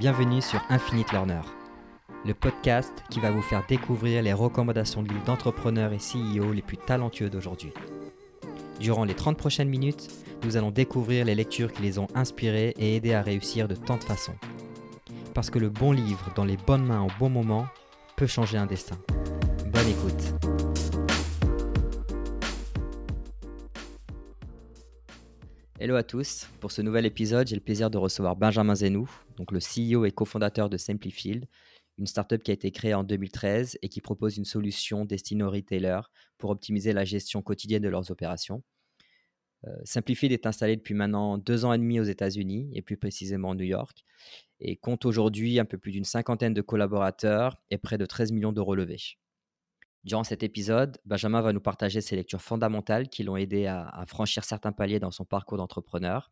Bienvenue sur Infinite Learner, le podcast qui va vous faire découvrir les recommandations de livres d'entrepreneurs et CEO les plus talentueux d'aujourd'hui. Durant les 30 prochaines minutes, nous allons découvrir les lectures qui les ont inspirés et aidés à réussir de tant de façons. Parce que le bon livre dans les bonnes mains au bon moment peut changer un destin. Bonne écoute. Hello à tous. Pour ce nouvel épisode, j'ai le plaisir de recevoir Benjamin Zenou, donc le CEO et cofondateur de Simplifield, une startup qui a été créée en 2013 et qui propose une solution destinée aux retailers pour optimiser la gestion quotidienne de leurs opérations. Euh, Simplifield est installé depuis maintenant deux ans et demi aux États-Unis et plus précisément à New York et compte aujourd'hui un peu plus d'une cinquantaine de collaborateurs et près de 13 millions d'euros levés. Durant cet épisode, Benjamin va nous partager ses lectures fondamentales qui l'ont aidé à, franchir certains paliers dans son parcours d'entrepreneur.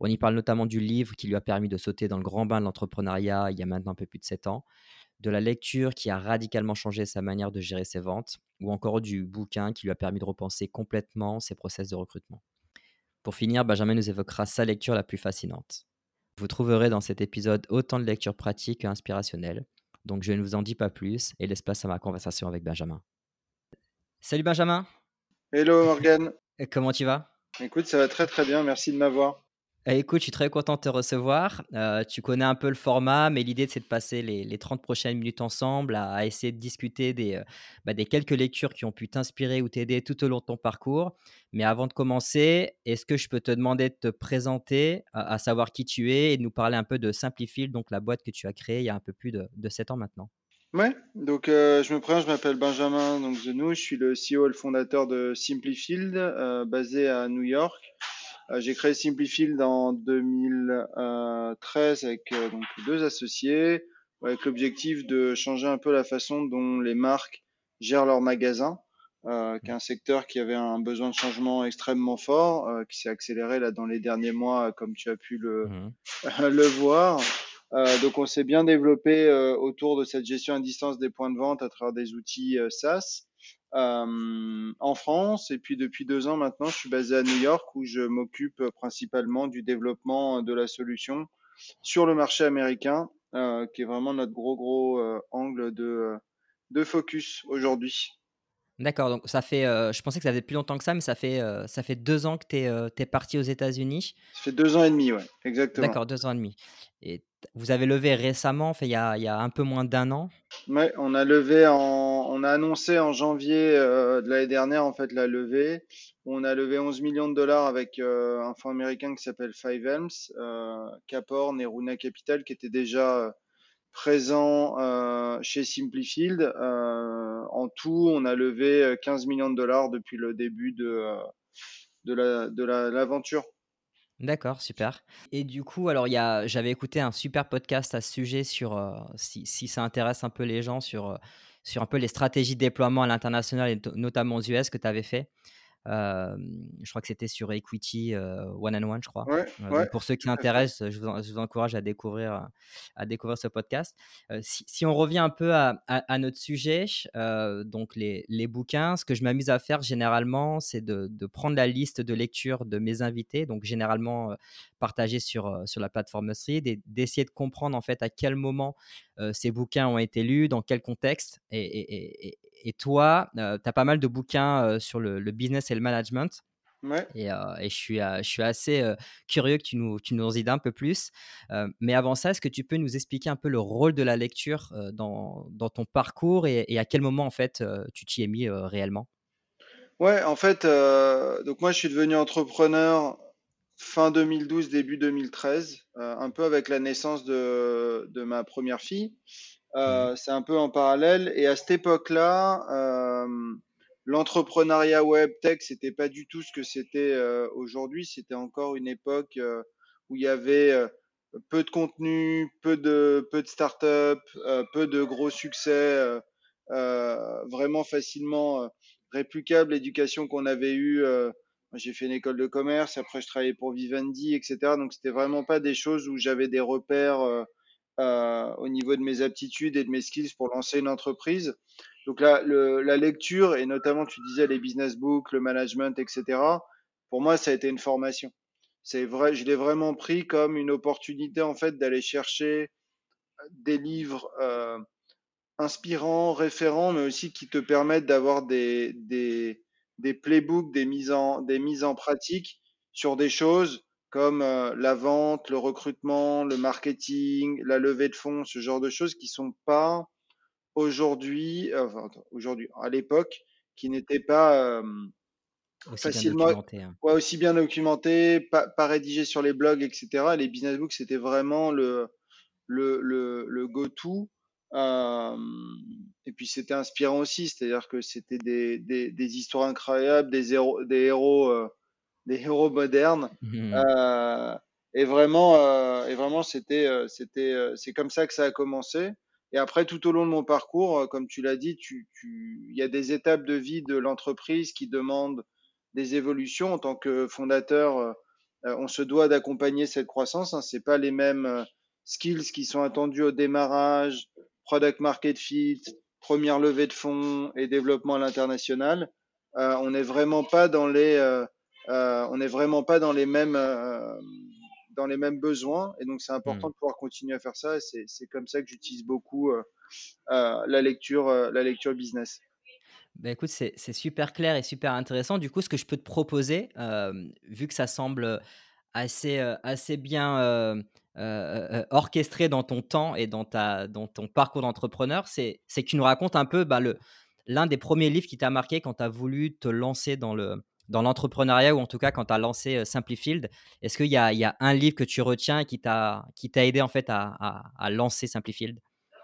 On y parle notamment du livre qui lui a permis de sauter dans le grand bain de l'entrepreneuriat il y a maintenant un peu plus de 7 ans, de la lecture qui a radicalement changé sa manière de gérer ses ventes, ou encore du bouquin qui lui a permis de repenser complètement ses process de recrutement. Pour finir, Benjamin nous évoquera sa lecture la plus fascinante. Vous trouverez dans cet épisode autant de lectures pratiques et inspirationnelles. Donc je ne vous en dis pas plus et laisse place à ma conversation avec Benjamin. Salut Benjamin. Hello Morgan. Comment tu vas? Écoute, ça va très très bien, merci de m'avoir. Eh, écoute, je suis très content de te recevoir. Euh, tu connais un peu le format, mais l'idée, c'est de passer les, 30 prochaines minutes ensemble à, essayer de discuter des, euh, bah, des quelques lectures qui ont pu t'inspirer ou t'aider tout au long de ton parcours. Mais avant de commencer, est-ce que je peux te demander de te présenter, à, savoir qui tu es et de nous parler un peu de Simplifield, donc la boîte que tu as créée il y a un peu plus de, de 7 ans maintenant? Ouais, donc euh, je me présente, je m'appelle Benjamin Zenou, je suis le CEO et le fondateur de Simplifield, basé à New York. Euh, j'ai créé Simplifield en 2013 avec euh, donc deux associés, avec l'objectif de changer un peu la façon dont les marques gèrent leurs magasins, euh, qui est un secteur qui avait un besoin de changement extrêmement fort, euh, qui s'est accéléré là dans les derniers mois, comme tu as pu le, mmh. le voir. Euh, donc on s'est bien développé autour de cette gestion à distance des points de vente à travers des outils SaaS euh, en France. Et puis depuis deux ans maintenant, je suis basé à New York où je m'occupe principalement du développement de la solution sur le marché américain, euh, qui est vraiment notre gros gros euh, angle de, de focus aujourd'hui. D'accord, donc ça fait, je pensais que ça faisait plus longtemps que ça, mais ça fait, ça fait deux ans que tu es, es, parti aux États-Unis. Ça fait deux ans et demi, ouais, exactement. D'accord, deux ans et demi. Et vous avez levé récemment, fait, il, y a, un peu moins d'un an? Ouais, on a levé on a annoncé en janvier de l'année dernière en fait la levée. On a levé 11 millions de dollars avec un fonds américain qui s'appelle Five Elms, Caporn et Runa Capital qui étaient déjà euh, chez Simplifield. Euh, en tout, on a levé 15 euh, millions de dollars depuis le début de, de l'aventure. D'accord, super. Et du coup, alors j'avais écouté un super podcast à ce sujet sur si, si, ça intéresse un peu les gens sur, sur un peu les stratégies de déploiement à l'international et notamment aux US que tu avais fait je crois que c'était sur Equity One and One, je crois. pour ceux qui intéressent, je vous, encourage à découvrir, à découvrir ce podcast. Si, on revient un peu à, notre sujet, donc les, les, bouquins, ce que je m'amuse à faire généralement, c'est de, de, prendre la liste de lecture de mes invités, donc généralement partagée sur, sur la plateforme Street, et d'essayer de comprendre en fait à quel moment ces bouquins ont été lus, dans quel contexte, et, et, et toi, tu as pas mal de bouquins sur le, business et le management. Et, je, suis, je suis assez curieux que tu nous, tu nous en dises un peu plus. mais avant ça, est-ce que tu peux nous expliquer un peu le rôle de la lecture dans, dans, ton parcours et, à quel moment en fait tu t'y es mis réellement? Ouais, en fait, donc moi je suis devenu entrepreneur fin 2012, début 2013, un peu avec la naissance de, de ma première fille. Euh, c'est un peu en parallèle. Et à cette époque-là, euh, l'entrepreneuriat web tech, c'était pas du tout ce que c'était euh, aujourd'hui. C'était encore une époque où il y avait peu de contenu, peu de peu de startups, peu de gros succès, vraiment facilement réplicable l'éducation qu'on avait eue. j'ai fait une école de commerce, après je travaillais pour Vivendi, etc. Donc c'était vraiment pas des choses où j'avais des repères euh, au niveau de mes aptitudes et de mes skills pour lancer une entreprise. Donc là, le, la lecture et notamment tu disais les business books, le management, etc. Pour moi, ça a été une formation. C'est vrai, je l'ai vraiment pris comme une opportunité en fait d'aller chercher des livres inspirants, référents, mais aussi qui te permettent d'avoir des, des, des playbooks, des mises en, des mises en pratique sur des choses comme euh, la vente, le recrutement, le marketing, la levée de fonds, ce genre de choses qui sont pas aujourd'hui, euh, enfin, aujourd'hui, à l'époque, qui n'étaient pas euh, Aussi bien facilement, documenté, hein. ouais, aussi bien documentées, pas, pas rédigées sur les blogs, etc. Les business books, c'était vraiment le, le, le, le go-to. Euh, et puis c'était inspirant aussi, c'est-à-dire que c'était des, des, des histoires incroyables, des héros, des héros, euh, des héros modernes. Mhm. Euh, et vraiment, euh, et vraiment, c'était, euh, c'était, euh, c'est comme ça que ça a commencé. Et après, tout au long de mon parcours, euh, comme tu l'as dit, tu, tu, il y a des étapes de vie de l'entreprise qui demandent des évolutions. En tant que fondateur, on se doit d'accompagner cette croissance. Hein. C'est pas les mêmes skills qui sont attendus au démarrage, product market fit, première levée de fonds et développement à l'international. Euh, on n'est vraiment pas dans les, euh, on n'est vraiment pas dans les mêmes, euh, dans les mêmes besoins. Et donc c'est important Hmm. de pouvoir continuer à faire ça. Et c'est, comme ça que j'utilise beaucoup euh, euh, la lecture, euh, la lecture business. Bah, écoute, c'est super clair et super intéressant. Du coup, ce que je peux te proposer, vu que ça semble, assez, assez bien, orchestré dans ton temps et dans ta dans ton parcours d'entrepreneur, c'est que tu nous racontes un peu, le l'un des premiers livres qui t'a marqué quand tu as voulu te lancer dans le dans l'entrepreneuriat ou en tout cas quand tu as lancé, heu, Simplifield. Est-ce qu'il y y a un livre que tu retiens et qui t'a qui t'a aidé en fait à à à lancer Simplifield?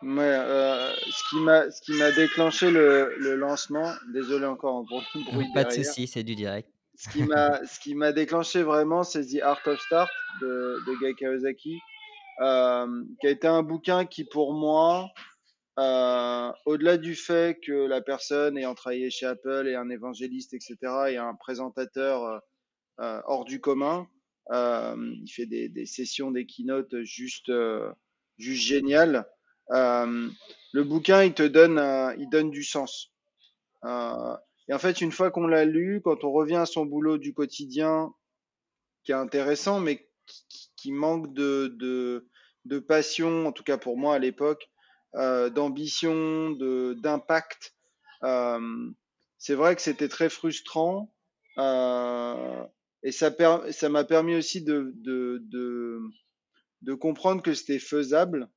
Ouais, euh, ce qui m'a, déclenché le, le lancement, désolé encore pour le bruit Pas de souci, c'est du direct. ce qui m'a, ce qui m'a déclenché vraiment, c'est The Art of Start de, de Guy Kawasaki, euh, qui a été un bouquin qui, pour moi, euh, au-delà du fait que la personne ayant travaillé chez Apple est un évangéliste, etc., et un présentateur euh, euh, hors du commun, euh, il fait des, des sessions, des keynotes juste, euh, juste géniales. Le bouquin, il te donne, il donne du sens. Et en fait, une fois qu'on l'a lu, quand on revient à son boulot du quotidien, qui est intéressant, mais qui, qui manque de, de, de passion, en tout cas pour moi à l'époque, euh, d'ambition, d'impact. Euh, c'est vrai que c'était très frustrant euh, et ça, m'a permis aussi de, de, de, de comprendre que c'était faisable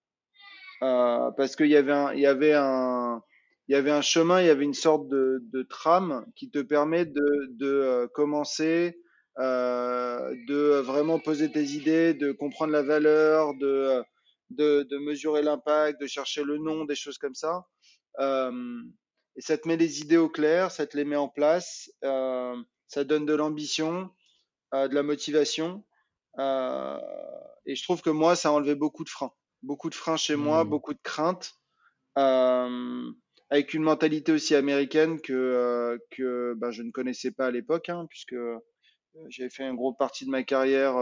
euh, parce qu'il y avait un, il y avait un, il y avait un chemin, il y avait une sorte de, de trame qui te permet de, de commencer, de vraiment poser tes idées, de comprendre la valeur, de, de, de mesurer l'impact, de chercher le nom, des choses comme ça. Euh, et ça te met les idées au clair, ça te les met en place, euh, ça donne de l'ambition, euh, de la motivation. Euh, et je trouve que moi, ça a enlevé beaucoup de freins. Beaucoup de freins chez moi, Mmh. beaucoup de craintes, avec une mentalité aussi américaine que, euh, que ben, je ne connaissais pas à l'époque, hein, puisque j'avais fait une grosse partie de ma carrière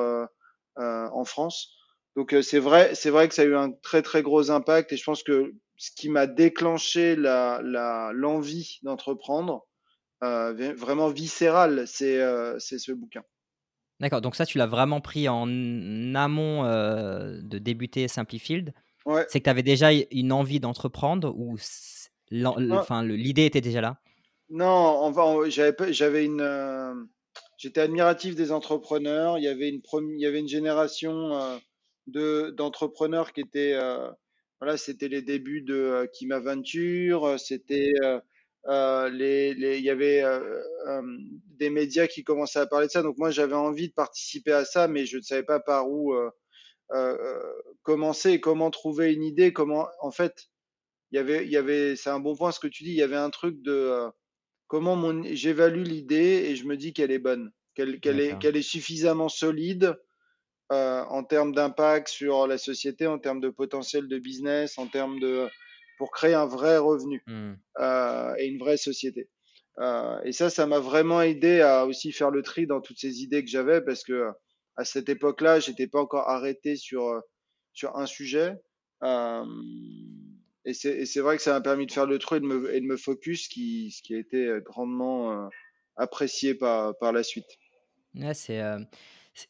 en France. Donc euh, c'est vrai, c'est vrai que ça a eu un très très gros impact et je pense que ce qui m'a déclenché la, la, l'envie d'entreprendre, euh, vraiment viscéral, c'est euh, c'est ce bouquin. D'accord, donc ça, tu l'as vraiment pris en amont, de débuter Simplifield. Ouais, C'est que tu avais déjà une envie d'entreprendre ou enfin, l'idée était déjà là? non, on va, on- j'avais, une, j'étais admiratif des entrepreneurs. Il y avait une il y avait une génération de d'entrepreneurs qui étaient, euh, voilà, c'était les débuts de euh, Kim Aventure, euh, c'était euh, euh, les, les, il y avait euh, euh, des médias qui commençaient à parler de ça. Donc moi, j'avais envie de participer à ça, mais je ne savais pas par où euh, euh, euh, commencer, comment trouver une idée, comment, en fait, il y avait, il y avait, c'est un bon point ce que tu dis. Il y avait un truc de euh, comment mon, j'évalue l'idée et je me dis qu'elle est bonne, qu'elle, qu'elle est, qu'elle est suffisamment solide euh, en termes d'impact sur la société, en termes de potentiel de business, en termes de pour créer un vrai revenu Mmh. euh, et une vraie société. Euh, et ça, ça m'a vraiment aidé à aussi faire le tri dans toutes ces idées que j'avais parce que à cette époque-là, j'étais pas encore arrêté sur sur un sujet. Et c'est vrai que ça m'a permis de faire le tri et de me, et de me focus, qui, ce qui a été grandement apprécié par, par la suite. Ouais, c'est,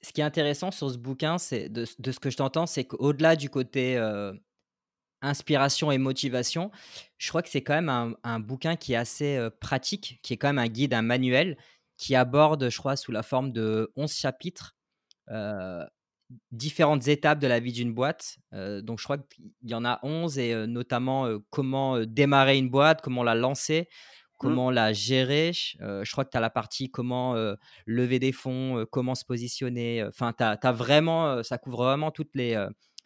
ce qui est intéressant sur ce bouquin, c'est de ce que je t'entends, c'est qu'au-delà du côté, heu inspiration et motivation, je crois que c'est quand même un, bouquin qui est assez pratique, qui est quand même un guide, un manuel, qui aborde, je crois, sous la forme de 11 chapitres, différentes étapes de la vie d'une boîte. donc, je crois qu'il y en a 11 et notamment comment démarrer une boîte, comment la lancer, mmh. comment la gérer. je crois que tu as la partie comment lever des fonds, comment se positionner. Enfin, tu as, vraiment, ça couvre vraiment toutes les,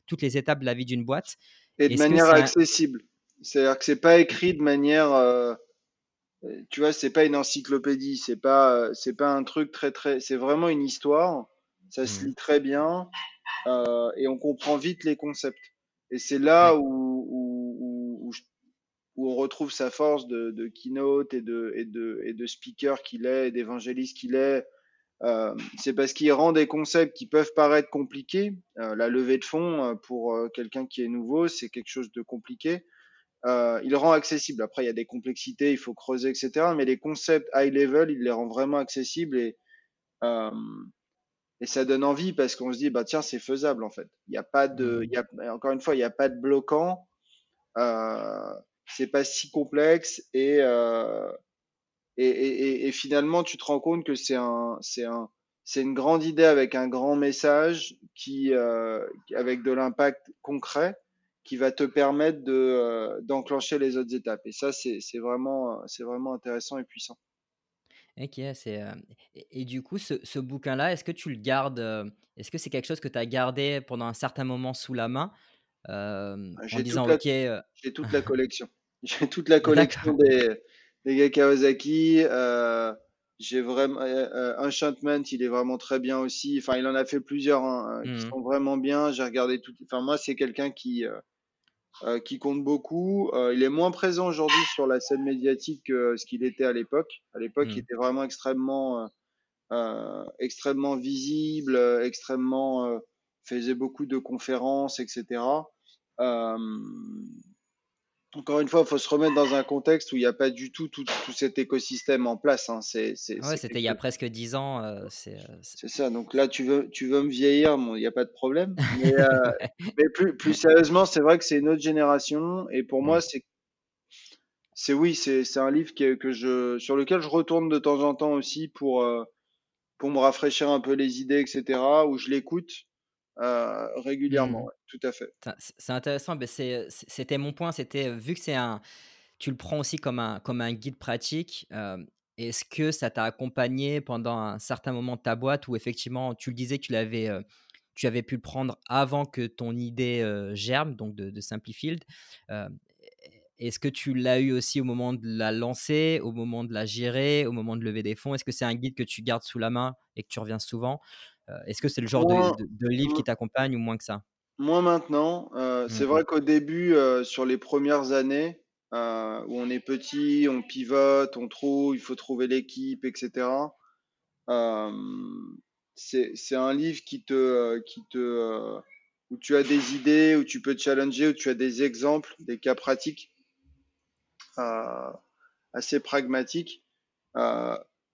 toutes les étapes de la vie d'une boîte. Et de manière accessible? C'est-à-dire que c'est pas écrit de manière, tu vois, c'est pas une encyclopédie, c'est pas, c'est pas un truc très très, c'est vraiment une histoire. Ça se mmh. lit très bien et on comprend vite les concepts. Et c'est là où, où, on retrouve sa force de, de keynote et de, et de, et de speaker qu'il est, et d'évangéliste qu'il est. Euh, c'est parce qu'il rend des concepts qui peuvent paraître compliqués. Euh, la levée de fonds, euh, pour quelqu'un qui est nouveau, c'est quelque chose de compliqué. il rend accessible. Après, il y a des complexités, il faut creuser, etc. Mais les concepts high level, il les rend vraiment accessibles et, et ça donne envie parce qu'on se dit, bah tiens, c'est faisable en fait. Il n'y a pas de, il y a, encore une fois, il n'y a pas de bloquant. Euh, c'est pas si complexe et et, finalement, tu te rends compte que c'est un, c'est un, c'est une grande idée avec un grand message qui, euh, avec de l'impact concret, qui va te permettre de, euh, d'enclencher les autres étapes. Et ça, c'est, c'est vraiment, c'est vraiment intéressant et puissant. Ok, c'est euh, et, du coup, ce, ce bouquin-là, est-ce que tu le gardes Est-ce que c'est quelque chose que tu as gardé pendant un certain moment sous la main en disant OK J'ai toute la collection. J'ai toute la collection des, les gars Kawasaki. Euh, j'ai vraiment euh, euh, Enchantment, il est vraiment très bien aussi. Enfin, il en a fait plusieurs hein, qui mhm. sont vraiment bien. J'ai regardé tout. Enfin, moi, c'est quelqu'un qui qui compte beaucoup. il est moins présent aujourd'hui sur la scène médiatique que ce qu'il était à l'époque. À l'époque, il mhm. était vraiment extrêmement extrêmement visible, extrêmement faisait beaucoup de conférences, etc. Euh, encore une fois, il faut se remettre dans un contexte où il n'y a pas du tout, tout, cet écosystème en place. Hein. C'est, ouais, c'était il y a presque dix ans. Euh, euh, c'est, ça. Donc là, tu veux, tu veux me vieillir, il n'y a pas de problème. Mais, euh, mais plus, plus, sérieusement, c'est vrai que c'est une autre génération. Et pour moi, c'est, c'est oui, c'est, un livre que, que je, sur lequel je retourne de temps en temps aussi pour, pour me rafraîchir un peu les idées, etc. Où je l'écoute euh, régulièrement, mmh. tout à fait. C'est intéressant, c'était mon point, c'était vu que c'est un, tu le prends aussi comme un, comme un guide pratique, est-ce que ça t'a accompagné pendant un certain moment de ta boîte où effectivement tu le disais tu l'avais tu avais pu le prendre avant que ton idée germe, donc de, de Simplifield. Est-ce que tu l'as eu aussi au moment de la lancer, au moment de la gérer, au moment de lever des fonds? Est-ce que c'est un guide que tu gardes sous la main et que tu reviens souvent? euh, est-ce que c'est le genre de, livre qui t'accompagne ou moins que ça? Moi maintenant. Euh, c'est vrai qu'au début, euh, sur les premières années, où on est petit, on pivote, on trouve, il faut trouver l'équipe, etc. c'est un livre qui te, qui te, où tu as des idées, où tu peux te challenger, où tu as des exemples, des cas pratiques assez pragmatiques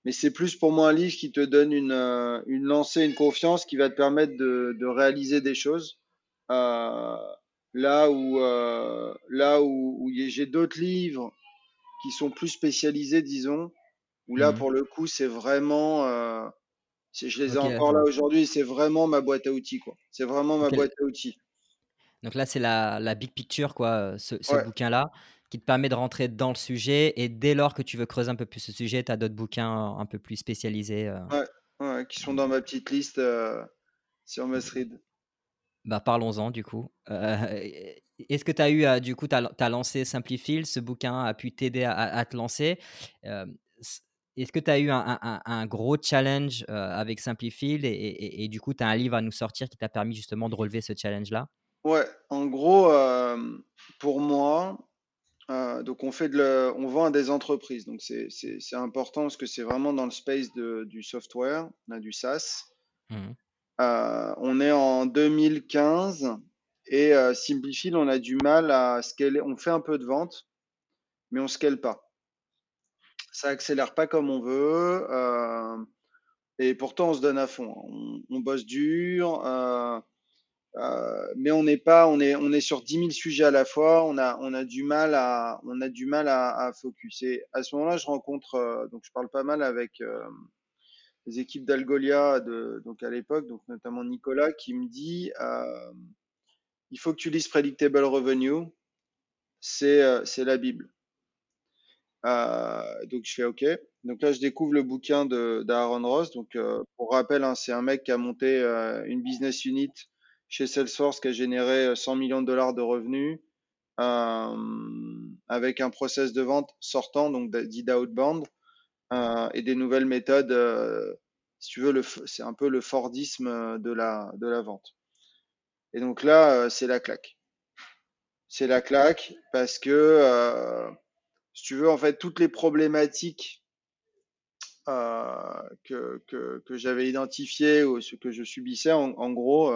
mais c'est plus pour moi un livre qui te donne une, euh, une lancée, une confiance qui va te permettre de, de réaliser des choses. Euh, là où, euh, là où, où j'ai d'autres livres qui sont plus spécialisés, disons, où là, mmh pour le coup, c'est vraiment, euh, je les ai encore là aujourd'hui, c'est vraiment ma boîte à outils, quoi. C'est vraiment ma boîte à outils. Donc là, c'est la, la big picture, quoi, ce, ce bouquin-là qui te permet de rentrer dans le sujet. Et dès lors que tu veux creuser un peu plus ce sujet, tu as d'autres bouquins un peu plus spécialisés. Euh. Ouais, qui sont dans ma petite liste euh, sur Mustread. Bah, parlons-en du coup. Euh, est-ce que tu as eu, du coup, tu as, lancé Simplifield, ce bouquin a pu t'aider à, te lancer. est-ce que tu as eu un, gros challenge avec Simplifield et, et, du coup, tu as un livre à nous sortir qui t'a permis justement de relever ce challenge-là? Ouais, en gros, pour moi, euh, donc on fait de on vend à des entreprises. Donc c'est important parce que c'est vraiment dans le space de, du software, on a du SaaS. Mmh. Euh, on est en 2015 et euh, on a du mal à scaler. On fait un peu de vente, mais on scale pas. Ça accélère pas comme on veut. Euh, et pourtant on se donne à fond. On, on bosse dur. Euh, mais on n'est pas, on est, on est sur 10 000 sujets à la fois. On a, on a du mal à, on a du mal à, à focus. Et à ce moment-là, je rencontre, euh, donc je parle pas mal avec euh, les équipes d'Algolia, donc à l'époque, donc notamment Nicolas, qui me dit, il faut que tu lises Predictable Revenue. C'est, c'est la Bible. donc je fais OK. Donc là, je découvre le bouquin de d'Aaron Ross. Donc pour rappel, hein, c'est un mec qui a monté une business unit chez Salesforce qui a généré 100 euh, millions de dollars de revenus euh, avec un process de vente sortant, donc dit d'outbound, euh, et des nouvelles méthodes. si tu veux, c'est un peu le Fordisme de la, vente. Et donc là, c'est la claque. C'est la claque parce que, si tu veux, en fait, toutes les problématiques que, que, que j'avais identifiées ou ce que je subissais, en gros,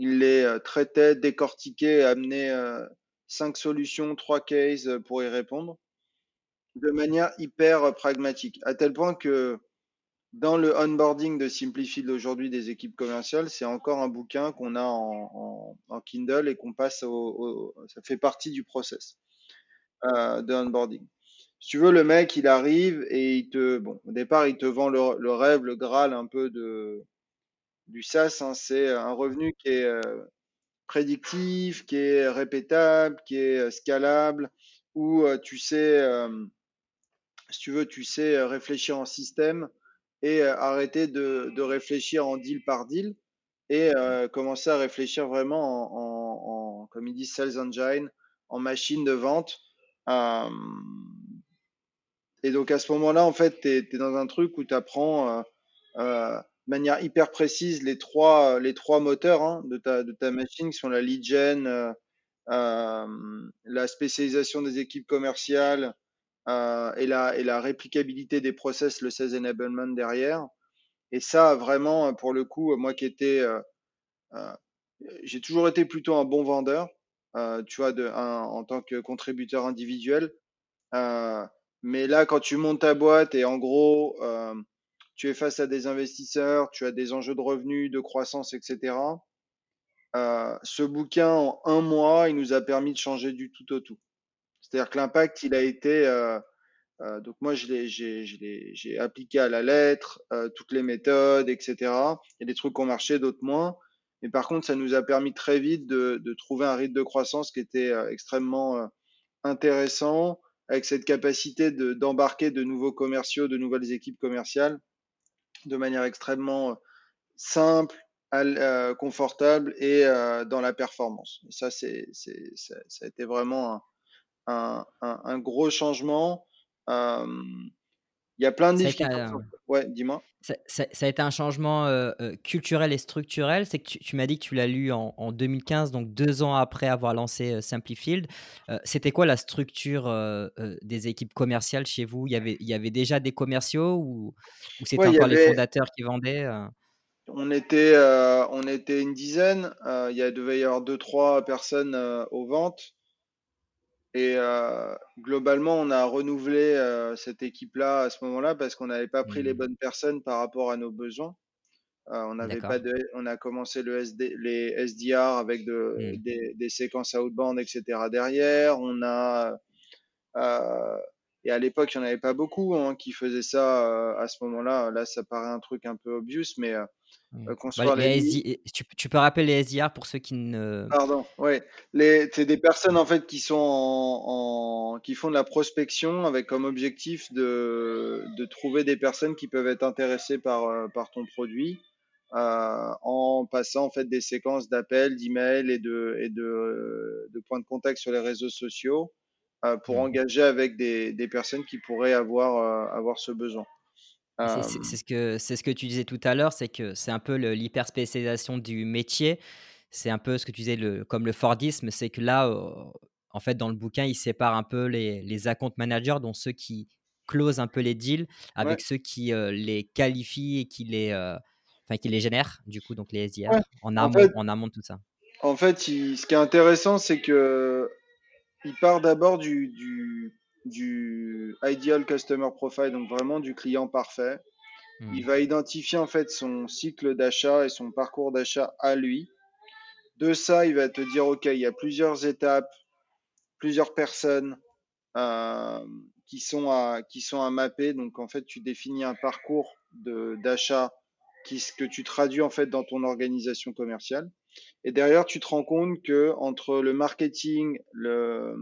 il les euh, traitait, décortiquait, amenait euh, cinq solutions, trois cases euh, pour y répondre de manière hyper pragmatique, à tel point que dans le onboarding de Simplified aujourd'hui des équipes commerciales, c'est encore un bouquin qu'on a en, Kindle et qu'on passe au, ça fait partie du process de onboarding. Si tu veux, le mec, il arrive et il te, bon, au départ, il te vend le, le rêve, le graal un peu de, du SaaS, hein, c'est un revenu qui est euh, prédictif, qui est répétable, qui est euh, scalable, où euh, tu sais, si tu veux, tu sais réfléchir en système et arrêter de, réfléchir en deal par deal et commencer à réfléchir vraiment en, comme ils disent, sales engine, en machine de vente. et donc à ce moment-là, en fait, tu es, dans un truc où tu apprends manière hyper précise les trois, les trois moteurs hein, de, ta, de ta machine qui sont la lead gen, euh, euh, la spécialisation des équipes commerciales euh, et, la, et la réplicabilité des process, le sales enablement derrière. Et ça, vraiment, pour le coup, moi qui étais, j'ai toujours été plutôt un bon vendeur, tu vois, de, en tant que contributeur individuel. mais là, quand tu montes ta boîte et en gros, tu es face à des investisseurs, tu as des enjeux de revenus, de croissance, etc. Euh, ce bouquin, en un mois, il nous a permis de changer du tout au tout. C'est-à-dire que l'impact, il a été... Euh, euh, donc moi, j'ai, appliqué à la lettre, toutes les méthodes, etc. Il y des trucs ont marché, d'autres moins. Mais par contre, ça nous a permis très vite de, trouver un rythme de croissance qui était extrêmement intéressant, avec cette capacité de, d'embarquer de nouveaux commerciaux, de nouvelles équipes commerciales de manière extrêmement euh, simple, euh, confortable et euh, dans la performance. ça, c'est, ça, a été vraiment un, un, un, gros changement. Il y a plein de difficultés. Ouais, dis-moi. Ça, a été un changement culturel et structurel. C'est que tu, m'as dit que tu l'as lu en, 2015, donc deux ans après avoir lancé Simplifield. C'était quoi la structure des équipes commerciales chez vous? Il y, avait, il y avait déjà des commerciaux ou, ou c'était encore les fondateurs qui vendaient on était, on était une dizaine. il y devait y avoir deux, trois personnes aux ventes. Et euh, globalement, on a renouvelé euh, cette équipe-là à ce moment-là parce qu'on n'avait pas pris les mmh. bonnes personnes par rapport à nos besoins. Euh, on n'avait pas de, on a commencé le SD, les SDR avec de, mmh. des, des, séquences outbound, etc. derrière. On a et à l'époque, il n'y en avait pas beaucoup hein, qui faisaient ça à ce moment-là. Là, ça paraît un truc un peu obvious, mais Bah, les tu, peux rappeler les SDR pour ceux qui ne. Pardon, ouais. C'est des personnes en fait qui sont en, qui font de la prospection avec comme objectif de, de trouver des personnes qui peuvent être intéressées par, par ton produit euh, en passant en fait des séquences d'appels, d'emails et de, et de, de points de contact sur les réseaux sociaux euh, pour mmh. engager avec des, des personnes qui pourraient avoir, avoir ce besoin. C'est ce, que, ce que tu disais tout à l'heure, c'est que c'est un peu l'hyperspécialisation du métier. C'est un peu ce que tu disais le, comme le Fordisme, c'est que là, en fait, dans le bouquin, il sépare un peu les, les account managers, dont ceux qui closent un peu les deals, avec ceux qui les qualifient et qui les, enfin, qui les génèrent, du coup, donc les SDR, en, amont, en, amont de tout ça. En fait, ce qui est intéressant, c'est que il part d'abord du, du, du ideal customer profile, donc vraiment du client parfait. Hmm. Il va identifier en fait son cycle d'achat et son parcours d'achat à lui, De ça, il va te dire, OK, il y a plusieurs étapes, plusieurs personnes euh, qui, sont à, qui sont à mapper. Donc, en fait, tu définis un parcours d'achat qui, que tu traduis en fait dans ton organisation commerciale. Et derrière, tu te rends compte que entre le marketing, le,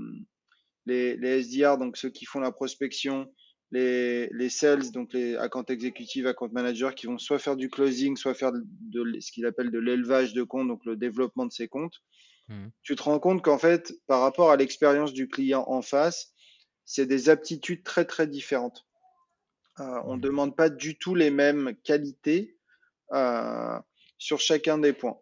les, les SDR, donc ceux qui font la prospection, les, les sales, donc les account exécutifs, account managers, qui vont soit faire du closing, soit faire de, ce qu'il appelle de l'élevage de comptes, donc le développement de ces comptes. Mmh. Tu te rends compte qu'en fait, par rapport à l'expérience du client en face, c'est des aptitudes très très différentes. Euh, on ne mmh. demande pas du tout les mêmes qualités euh, sur chacun des points.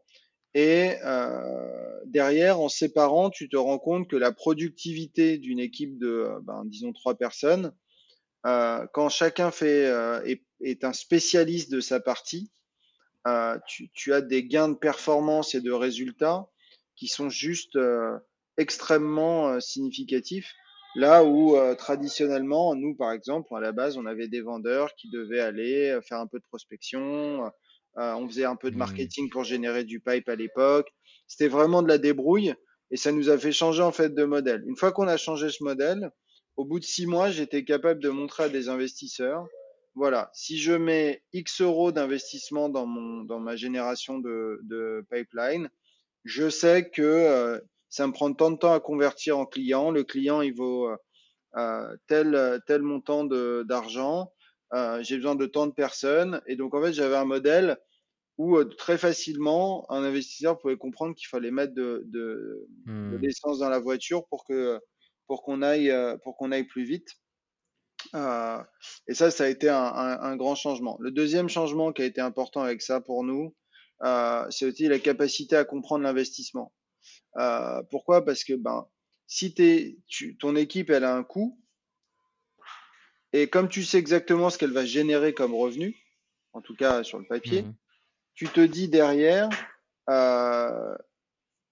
Et euh, derrière, en séparant, tu te rends compte que la productivité d'une équipe de, ben, disons, trois personnes, euh, quand chacun fait, euh, est, est, un spécialiste de sa partie, euh, tu, tu, as des gains de performance et de résultats qui sont juste euh, extrêmement significatifs. Là où traditionnellement, nous par exemple, à la base, on avait des vendeurs qui devaient aller faire un peu de prospection, euh, on faisait un peu de mmh. marketing pour générer du pipe à l'époque. C'était vraiment de la débrouille et ça nous a fait changer en fait de modèle. Une fois qu'on a changé ce modèle, au bout de six mois, j'étais capable de montrer à des investisseurs, voilà, si je mets X euros d'investissement dans mon dans ma génération de, de pipeline, je sais que euh, ça me prend tant de temps à convertir en client. Le client, il vaut euh, tel tel montant d'argent. Euh, j'ai besoin de tant de personnes. Et donc, en fait, j'avais un modèle où euh, très facilement, un investisseur pouvait comprendre qu'il fallait mettre de, de, hmm. l'essence dans la voiture pour que pour qu'on aille euh, pour qu'on aille plus vite. Euh, et ça, ça a été un, un, un, grand changement. Le deuxième changement qui a été important avec ça pour nous, euh, c'est aussi la capacité à comprendre l'investissement. Euh, pourquoi? Parce que ben, si es, tu, ton équipe elle a un coût, et comme tu sais exactement ce qu'elle va générer comme revenu, en tout cas sur le papier, mmh tu te dis derrière, euh,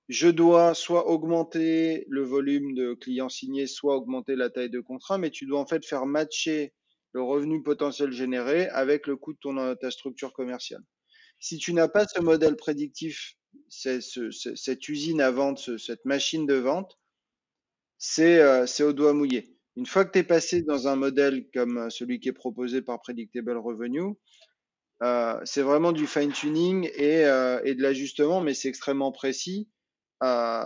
je dois soit augmenter le volume de clients signés, soit augmenter la taille de contrat, mais tu dois en fait faire matcher le revenu potentiel généré avec le coût de ton, ta structure commerciale. Si tu n'as pas ce modèle prédictif, ce, cette usine à vente, cette machine de vente, c'est euh, au doigt mouillé. Une fois que tu es passé dans un modèle comme euh, celui qui est proposé par Predictable Revenue, euh, c'est vraiment du fine-tuning et, euh, et, de l'ajustement, mais c'est extrêmement précis. Euh,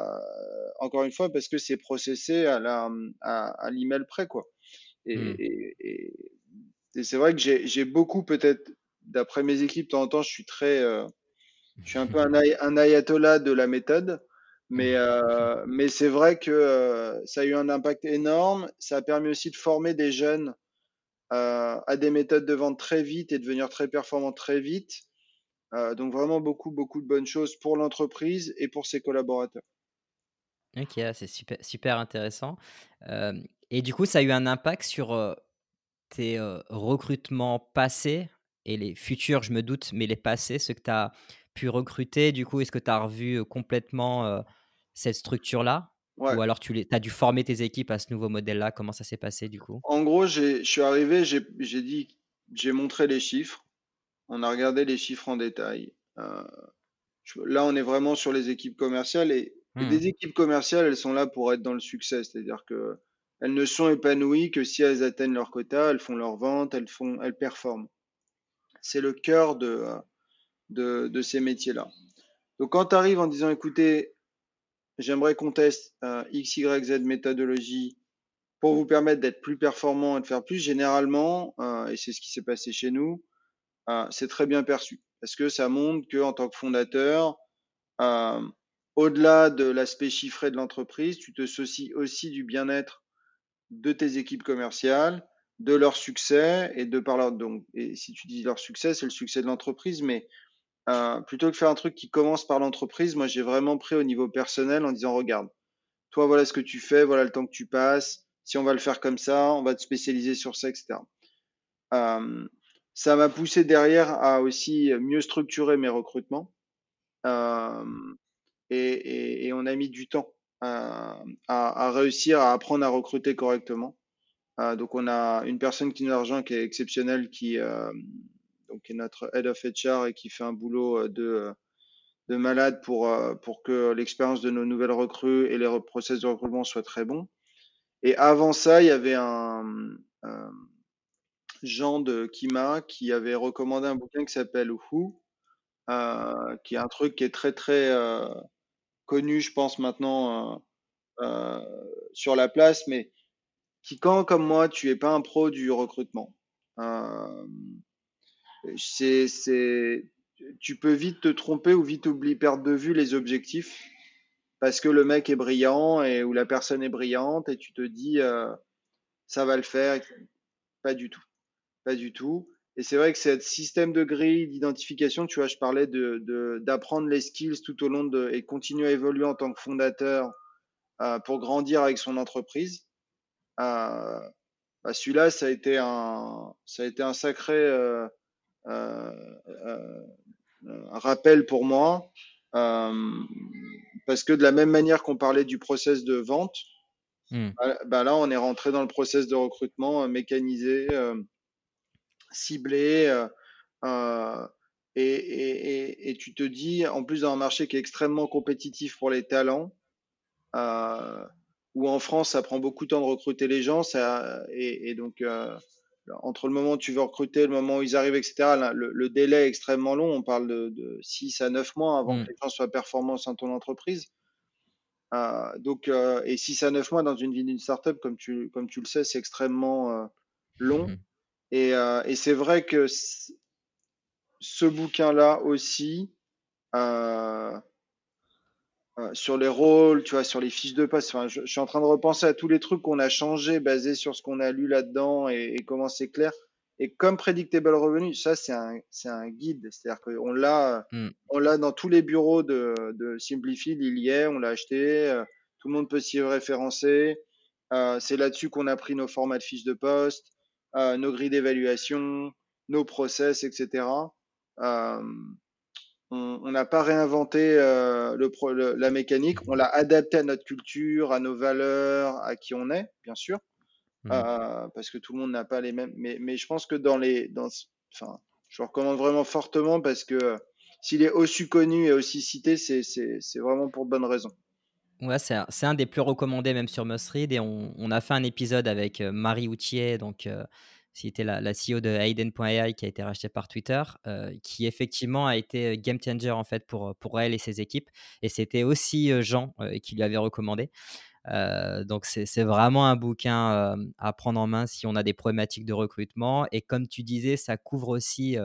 encore une fois, parce que c'est processé à la à, à l'email près, quoi. Et, mmh. et, c'est vrai que j'ai beaucoup, peut-être, d'après mes équipes, de temps en temps, je suis très, je suis un peu un, un ayatollah de la méthode. Mais, mais c'est vrai que ça a eu un impact énorme. Ça a permis aussi de former des jeunes euh, à des méthodes de vente très vite et devenir très performants très vite. Euh, donc vraiment beaucoup, beaucoup de bonnes choses pour l'entreprise et pour ses collaborateurs. Ok, c'est super, super intéressant. Euh, et du coup, ça a eu un impact sur tes recrutements passés et les futurs, je me doute, mais les passés, ceux que tu as pu recruter. Du coup, est-ce que tu as revu complètement cette structure-là? Ou alors tu as dû former tes équipes à ce nouveau modèle-là Comment ça s'est passé du coup? En gros, je suis arrivé, j'ai dit, j'ai montré les chiffres. On a regardé les chiffres en détail. Euh, là, on est vraiment sur les équipes commerciales et, mmh. les équipes commerciales, elles sont là pour être dans le succès, c'est-à-dire que elles ne sont épanouies que si elles atteignent leur quota, elles font leur vente, elles font, elles performent. C'est le cœur de, de, de ces métiers-là. Donc quand tu arrives en disant, écoutez, j'aimerais qu'on teste euh, X, Y, Z méthodologie pour vous permettre d'être plus performant et de faire plus, généralement, euh, et c'est ce qui s'est passé chez nous, euh, c'est très bien perçu. Parce que ça montre que en tant que fondateur, au-delà de l'aspect chiffré de l'entreprise, tu te soucies aussi du bien-être de tes équipes commerciales, de leur succès et de par leur donc et si tu dis leur succès, c'est le succès de l'entreprise, mais euh, plutôt que faire un truc qui commence par l'entreprise, moi j'ai vraiment pris au niveau personnel en disant regarde, toi voilà ce que tu fais, voilà le temps que tu passes. Si on va le faire comme ça, on va te spécialiser sur ça, etc. Euh, ça m'a poussé derrière à aussi mieux structurer mes recrutements. Euh, et, on a mis du temps à, à, à, réussir à apprendre à recruter correctement. Euh, donc on a une personne qui nous a rejoint qui est exceptionnelle, qui, euh, donc, qui est notre head of HR et qui fait un boulot euh, de, de malade pour, pour que l'expérience de nos nouvelles recrues et les process de recrutement soient très bons. Et avant ça, il y avait un, Jean de Kima qui avait recommandé un bouquin qui s'appelle Who, euh, qui est un truc qui est très très euh, connu, je pense maintenant euh, sur la place, mais qui quand comme moi tu es pas un pro du recrutement, c'est tu peux vite te tromper ou vite oublier perdre de vue les objectifs parce que le mec est brillant et ou la personne est brillante et tu te dis ça va le faire pas du tout pas du tout et c'est vrai que ce système de grille d'identification, tu vois, je parlais de, d'apprendre les skills tout au long de et continuer à évoluer en tant que fondateur euh, pour grandir avec son entreprise. Euh, bah, celui-là, ça a été un, ça a été un sacré euh, euh un rappel pour moi parce que de la même manière qu'on parlait du process de vente, mmh. bah, bah, là, on est rentré dans le process de recrutement mécanisé ciblé. Euh, euh, et, et, et, tu te dis, en plus dans un marché qui est extrêmement compétitif pour les talents, euh, où en France ça prend beaucoup de temps de recruter les gens, ça, et, et donc entre le moment où tu veux recruter, le moment où ils arrivent, etc., le, délai est extrêmement long. On parle de, de 6 à 9 mois avant mm. que les gens soient performants dans ton entreprise. Euh, donc, euh, et 6 à 9 mois dans une vie d'une startup, comme tu, comme tu le sais, c'est extrêmement euh, long. Mm. Et, euh, et c'est vrai que ce bouquin-là aussi, euh, sur les rôles, tu vois, sur les fiches de poste, enfin, je, suis en train de repenser à tous les trucs qu'on a changés basés sur ce qu'on a lu là-dedans et, et, comment c'est clair. Et comme Predictable Revenue, ça c'est un, c'est un guide, c'est-à-dire qu'on l'a, mm. on l'a dans tous les bureaux de, de Simplified, il y est, on l'a acheté, euh, tout le monde peut s'y référencer. Euh, c'est là-dessus qu'on a pris nos formats de fiches de poste. Euh, nos grilles d'évaluation, nos process, etc. Euh, on n'a pas réinventé euh, le, la mécanique, on l'a adapté à notre culture, à nos valeurs, à qui on est, bien sûr, mmh. parce que tout le monde n'a pas les mêmes. Mais, mais, je pense que dans les, dans, enfin, je recommande vraiment fortement parce que s'il est aussi connu et aussi cité, c'est vraiment pour de bonnes raisons. Ouais, c'est un, un, des plus recommandés même sur Must Read et on, on a fait un épisode avec euh, Marie Outier, donc euh, c'était la, la, CEO de Hayden.ai qui a été rachetée par Twitter, euh, qui effectivement a été game changer en fait pour, pour elle et ses équipes. Et c'était aussi Jean qui lui avait recommandé. donc c'est vraiment un bouquin à prendre en main si on a des problématiques de recrutement. Et comme tu disais, ça couvre aussi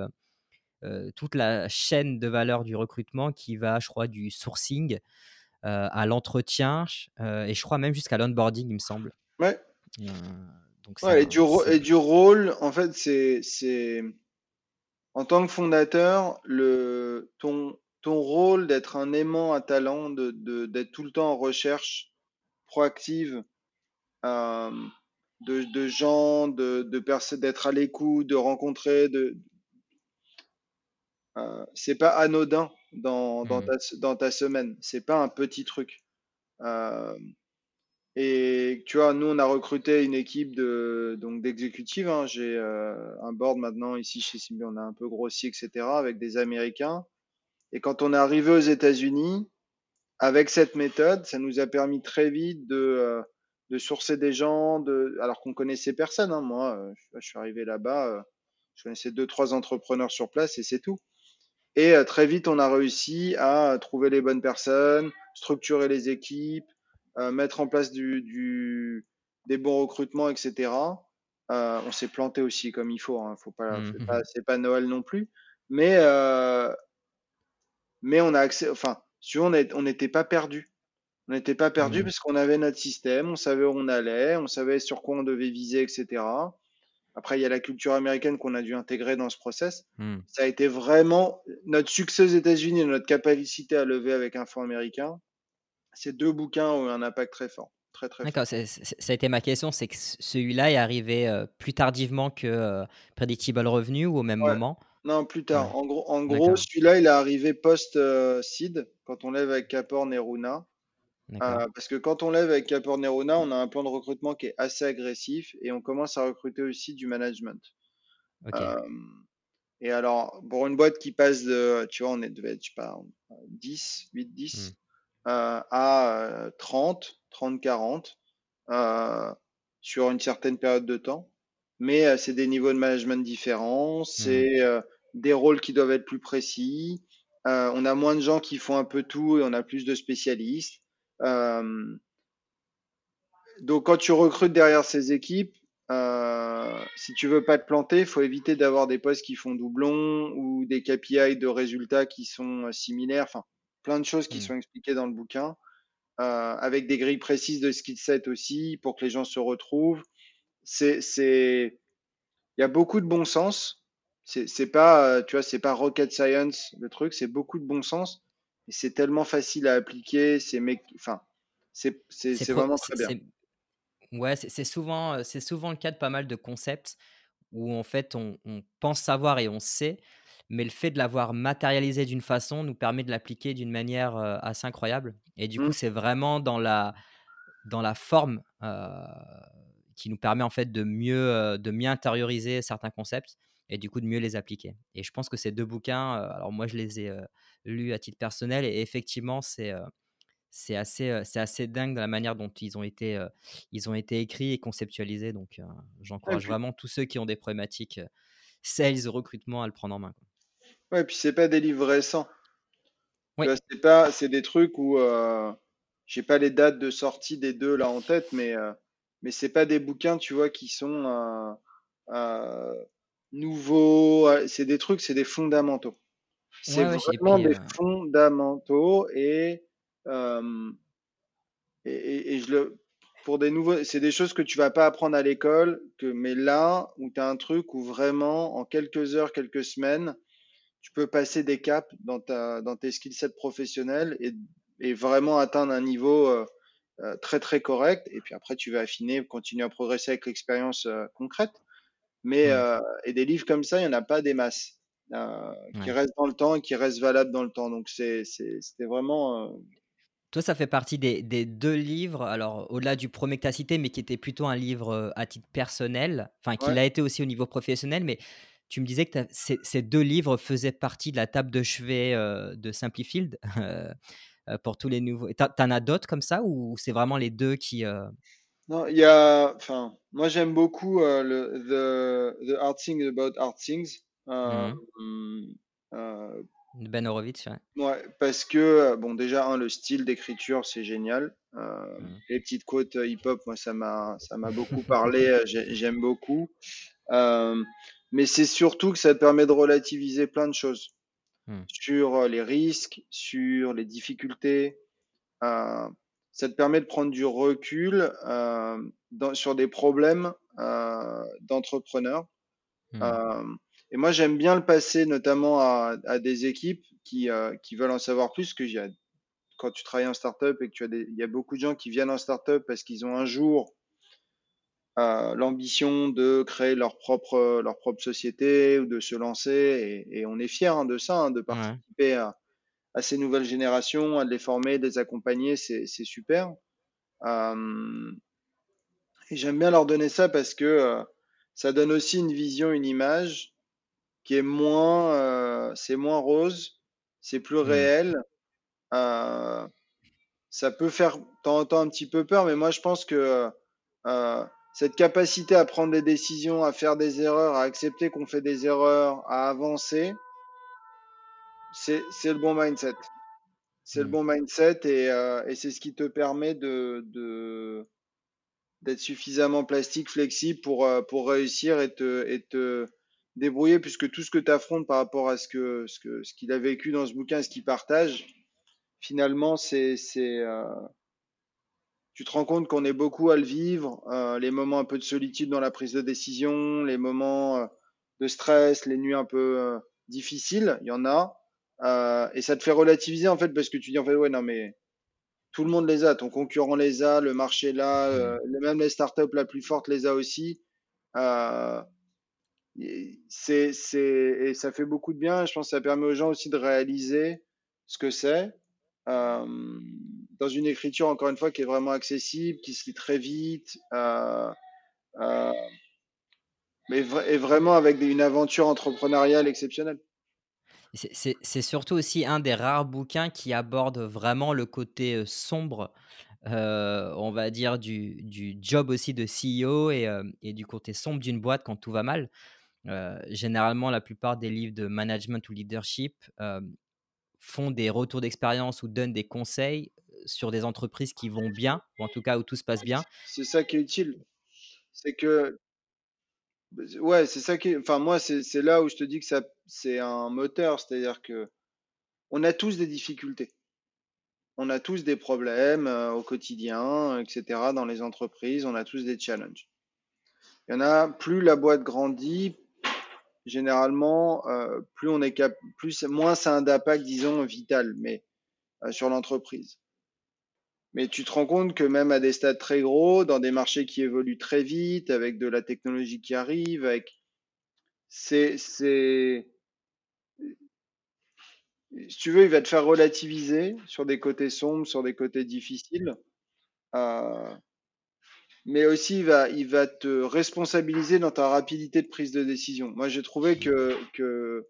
toute la chaîne de valeur du recrutement qui va, je crois, du sourcing euh, à l'entretien euh, et je crois même jusqu'à l'onboarding, il me semble. Ouais. Et, du et, du rôle, en fait, c'est en tant que fondateur, le, ton, ton rôle d'être un aimant à talent, d'être de, tout le temps en recherche proactive euh, de, de, gens, de, de d'être à l'écoute, de rencontrer, de, euh, c'est pas anodin dans, dans, mmh. ta, dans ta semaine. C'est pas un petit truc. Euh, et tu vois, nous, on a recruté une équipe de donc d'exécutives. Hein. J'ai euh, un board maintenant ici chez Simbi, on a un peu grossi, etc., avec des Américains. Et quand on est arrivé aux États-Unis, avec cette méthode, ça nous a permis très vite de, euh, de sourcer des gens, de, alors qu'on connaissait personne. Hein. Moi, euh, je suis arrivé là-bas, euh, je connaissais deux, trois entrepreneurs sur place et c'est tout. Et euh, très vite, on a réussi à trouver les bonnes personnes, structurer les équipes, mettre en place du, du, des bons recrutements, etc. Euh, on s'est planté aussi comme il faut. Hein. Faut pas, mmh. pas c'est pas Noël non plus. Mais euh, mais on a accès. Enfin, si on n'était pas perdu. On n'était pas perdu mmh. parce qu'on avait notre système, on savait où on allait, on savait sur quoi on devait viser, etc. Après, il y a la culture américaine qu'on a dû intégrer dans ce process. Ça a été vraiment notre succès aux États-Unis, notre capacité à lever avec un fonds américain. Ces deux bouquins ont eu un impact très fort. Très, très D'accord, ça a été ma question, c'est que celui-là est arrivé euh, plus tardivement que euh, Predictable Revenue ou au même moment? Non, plus tard. En gros, en gros celui-là, il est arrivé post-seed, euh, quand on lève avec Capor Neruna. Euh, parce que quand on lève avec Capor Nerona, on a un plan de recrutement qui est assez agressif et on commence à recruter aussi du management. Euh, Et alors, pour une boîte qui passe de, tu vois, on est, devait être, je sais pas, 10, 8, 10 à 30, 30, 40 sur une certaine période de temps. Mais euh, c'est des niveaux de management différents, c'est euh, des rôles qui doivent être plus précis. Euh, on a moins de gens qui font un peu tout et on a plus de spécialistes. donc, quand tu recrutes derrière ces équipes, euh, si tu veux pas te planter, il faut éviter d'avoir des postes qui font doublon ou des KPI de résultats qui sont euh, similaires. Enfin, plein de choses qui mmh. sont expliquées dans le bouquin, euh, avec des grilles précises de skill set aussi pour que les gens se retrouvent. C'est, c'est, il y a beaucoup de bon sens. C'est, c'est pas, tu vois, c'est pas rocket science le truc, c'est beaucoup de bon sens. Et c'est tellement facile à appliquer. C'est, enfin, c'est, c'est, c'est vraiment très bien. Ouais, c'est souvent, c'est souvent le cas de pas mal de concepts où en fait on, pense savoir et on sait, mais le fait de l'avoir matérialisé d'une façon nous permet de l'appliquer d'une manière assez incroyable. Et du coup, mmh. c'est vraiment dans la, dans la forme qui nous permet en fait de mieux, de mieux intérioriser certains concepts et du coup de mieux les appliquer. Et je pense que ces deux bouquins, alors moi je les ai lus à titre personnel et effectivement c'est c'est assez, c'est assez dingue dans la manière dont ils ont été, ils ont été écrits et conceptualisés. Donc, j'encourage vraiment tous ceux qui ont des problématiques sales, recrutement à le prendre en main. Ouais, et puis c'est pas des livres récents. C'est pas, c'est des trucs où j'ai pas les dates de sortie des deux là en tête, mais mais c'est pas des bouquins, tu vois, qui sont nouveaux. C'est des trucs, c'est des fondamentaux. C'est vraiment des fondamentaux et et, et, je le, pour des nouveaux, c'est des choses que tu vas pas apprendre à l'école, que, mais là, où tu as un truc où vraiment, en quelques heures, quelques semaines, tu peux passer des caps dans, ta, dans tes skill sets professionnels et, et vraiment atteindre un niveau euh, euh, très, très correct. Et puis après, tu vas affiner, continuer à progresser avec l'expérience euh, concrète. Mais, et des livres comme ça, il n'y en a pas des masses. qui restent dans le temps et qui restent valables dans le temps. Donc, c'était vraiment toi, ça fait partie des, deux livres, alors au-delà du premier que tu as cité, mais qui était plutôt un livre à titre personnel, enfin qui l'a été aussi au niveau professionnel, mais tu me disais que ces, deux livres faisaient partie de la table de chevet euh, de Simplifield euh, pour tous les nouveaux. Tu en as d'autres comme ça ou c'est vraiment les deux qui. Non, il y a. Enfin, moi j'aime beaucoup le the, Art Things About Art Things. Mmh ben Horowitz, ouais. ouais. parce que, euh, bon, déjà, un, le style d'écriture, c'est génial. Euh, mmh. Les petites quotes euh, hip-hop, moi, ça m'a, ça m'a beaucoup parlé, j'aime beaucoup. Mais c'est surtout que ça te permet de relativiser plein de choses mmh. sur les risques, sur les difficultés. ça te permet de prendre du recul dans, sur des problèmes d'entrepreneurs. Mmh. Et moi, j'aime bien le passer notamment à, à des équipes qui, euh, qui, veulent en savoir plus. Que quand tu travailles en startup et que tu as des, il y a beaucoup de gens qui viennent en startup parce qu'ils ont un jour euh, l'ambition de créer leur propre, leur propre société ou de se lancer. Et, et on est fiers hein, de ça, hein, de participer à, à, ces nouvelles générations, à les former, de les accompagner. C'est super. Euh, et j'aime bien leur donner ça parce que euh, ça donne aussi une vision, une image qui est moins, c'est moins rose, c'est plus mmh. réel. Ça peut faire de temps en temps un petit peu peur, mais moi je pense que cette capacité à prendre des décisions, à faire des erreurs, à accepter qu'on fait des erreurs, à avancer, c'est le bon mindset. C'est le mmh. bon mindset et, euh, et c'est ce qui te permet de, de d'être suffisamment plastique, flexible pour, euh, pour réussir et te, et te, débrouiller puisque tout ce que tu affrontes par rapport à ce que ce que ce qu'il a vécu dans ce bouquin, ce qu'il partage, finalement c'est c'est euh, tu te rends compte qu'on est beaucoup à le vivre, euh, les moments un peu de solitude dans la prise de décision, les moments euh, de stress, les nuits un peu euh, difficiles, il y en a, et ça te fait relativiser en fait parce que tu dis en fait ouais non mais tout le monde les a, ton concurrent les a, le marché là, même les startups la plus forte les a aussi. C'est, c'est, et ça fait beaucoup de bien. Je pense que ça permet aux gens aussi de réaliser ce que c'est. Euh, dans une écriture, encore une fois, qui est vraiment accessible, qui se lit très vite. Euh, euh, mais vraiment avec une aventure entrepreneuriale exceptionnelle. C'est surtout aussi un des rares bouquins qui aborde vraiment le côté sombre, on va dire, du, job aussi de CEO et du côté sombre d'une boîte quand tout va mal. généralement, la plupart des livres de management ou leadership font des retours d'expérience ou donnent des conseils sur des entreprises qui vont bien, ou en tout cas où tout se passe bien. C'est ça qui est utile. C'est que Ouais, c'est ça qui Enfin, moi, c'est là où je te dis que c'est un moteur, c'est-à-dire que on a tous des difficultés. On a tous des problèmes euh, au quotidien, etc. Dans les entreprises, on a tous des challenges. Il y en a, plus la boîte grandit, généralement, euh, plus on est cap plus, moins ça a un impact, disons, vital, mais euh, sur l'entreprise. Mais tu te rends compte que même à des stades très gros, dans des marchés qui évoluent très vite, avec de la technologie qui arrive, avec c'est c'est si tu veux, il va te faire relativiser sur des côtés sombres, sur des côtés difficiles. Euh, mais aussi, il va, il va te responsabiliser dans ta rapidité de prise de décision. Moi, j'ai trouvé que, que,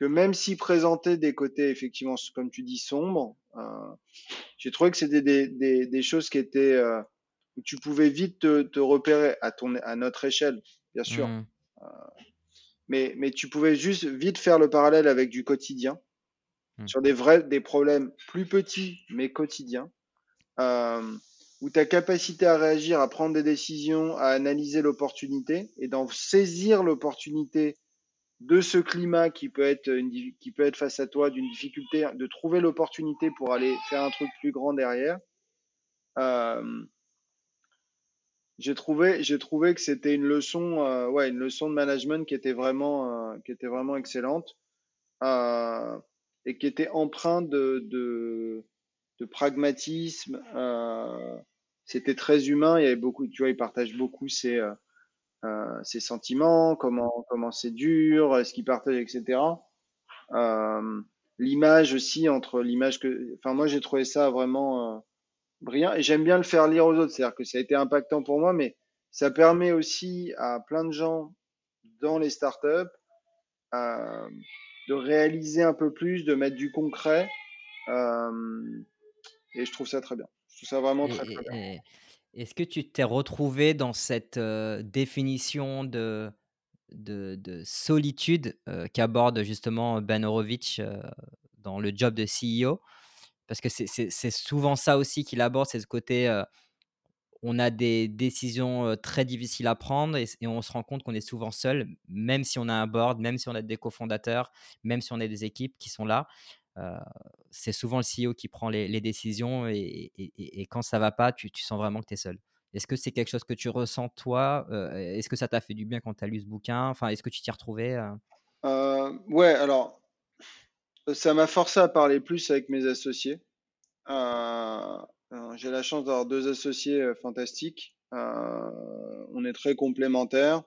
que même s'il présentait des côtés, effectivement, comme tu dis, sombres, euh, j'ai trouvé que c'était des, des, des, choses qui étaient euh, où tu pouvais vite te, te, repérer à ton à notre échelle, bien sûr. Mmh. Euh, mais, mais tu pouvais juste vite faire le parallèle avec du quotidien mmh. sur des vrais des problèmes plus petits mais quotidiens euh, où ta capacité à réagir, à prendre des décisions, à analyser l'opportunité et d'en saisir l'opportunité de ce climat qui peut être une, qui peut être face à toi, d'une difficulté, de trouver l'opportunité pour aller faire un truc plus grand derrière. Euh, j'ai trouvé, j'ai trouvé que c'était une leçon, euh, ouais, une leçon de management qui était vraiment, euh, qui était vraiment excellente euh, et qui était empreinte de, de, de pragmatisme. Euh, c'était très humain. Il y avait beaucoup, tu vois, il partage beaucoup ses euh, ses sentiments, comment comment c'est dur, ce qu'il partage, etc. Euh, l'image aussi entre l'image que, enfin moi j'ai trouvé ça vraiment euh, brillant et j'aime bien le faire lire aux autres, c'est-à-dire que ça a été impactant pour moi, mais ça permet aussi à plein de gens dans les startups de réaliser un peu plus, de mettre du concret. Et je trouve ça très bien. Je trouve ça vraiment très, très bien. Est-ce que tu t'es retrouvé dans cette définition de, de, solitude qu'aborde justement Ben Horowitz dans le job de CEO Parce que c'est souvent ça aussi qu'il aborde, c'est ce côté, on a des décisions très difficiles à prendre et, on se rend compte qu'on est souvent seul, même si on a un board, même si on a des cofondateurs, même si on a des équipes qui sont là. C'est souvent le CEO qui prend les, décisions et, quand ça va pas, tu, sens vraiment que tu es seul. Est-ce que c'est quelque chose que tu ressens toi? Est-ce que ça t'a fait du bien quand tu as lu ce bouquin? Enfin, est-ce que tu t'y retrouvé Ouais, alors ça m'a forcé à parler plus avec mes associés. J'ai la chance d'avoir deux associés fantastiques. on est très complémentaires.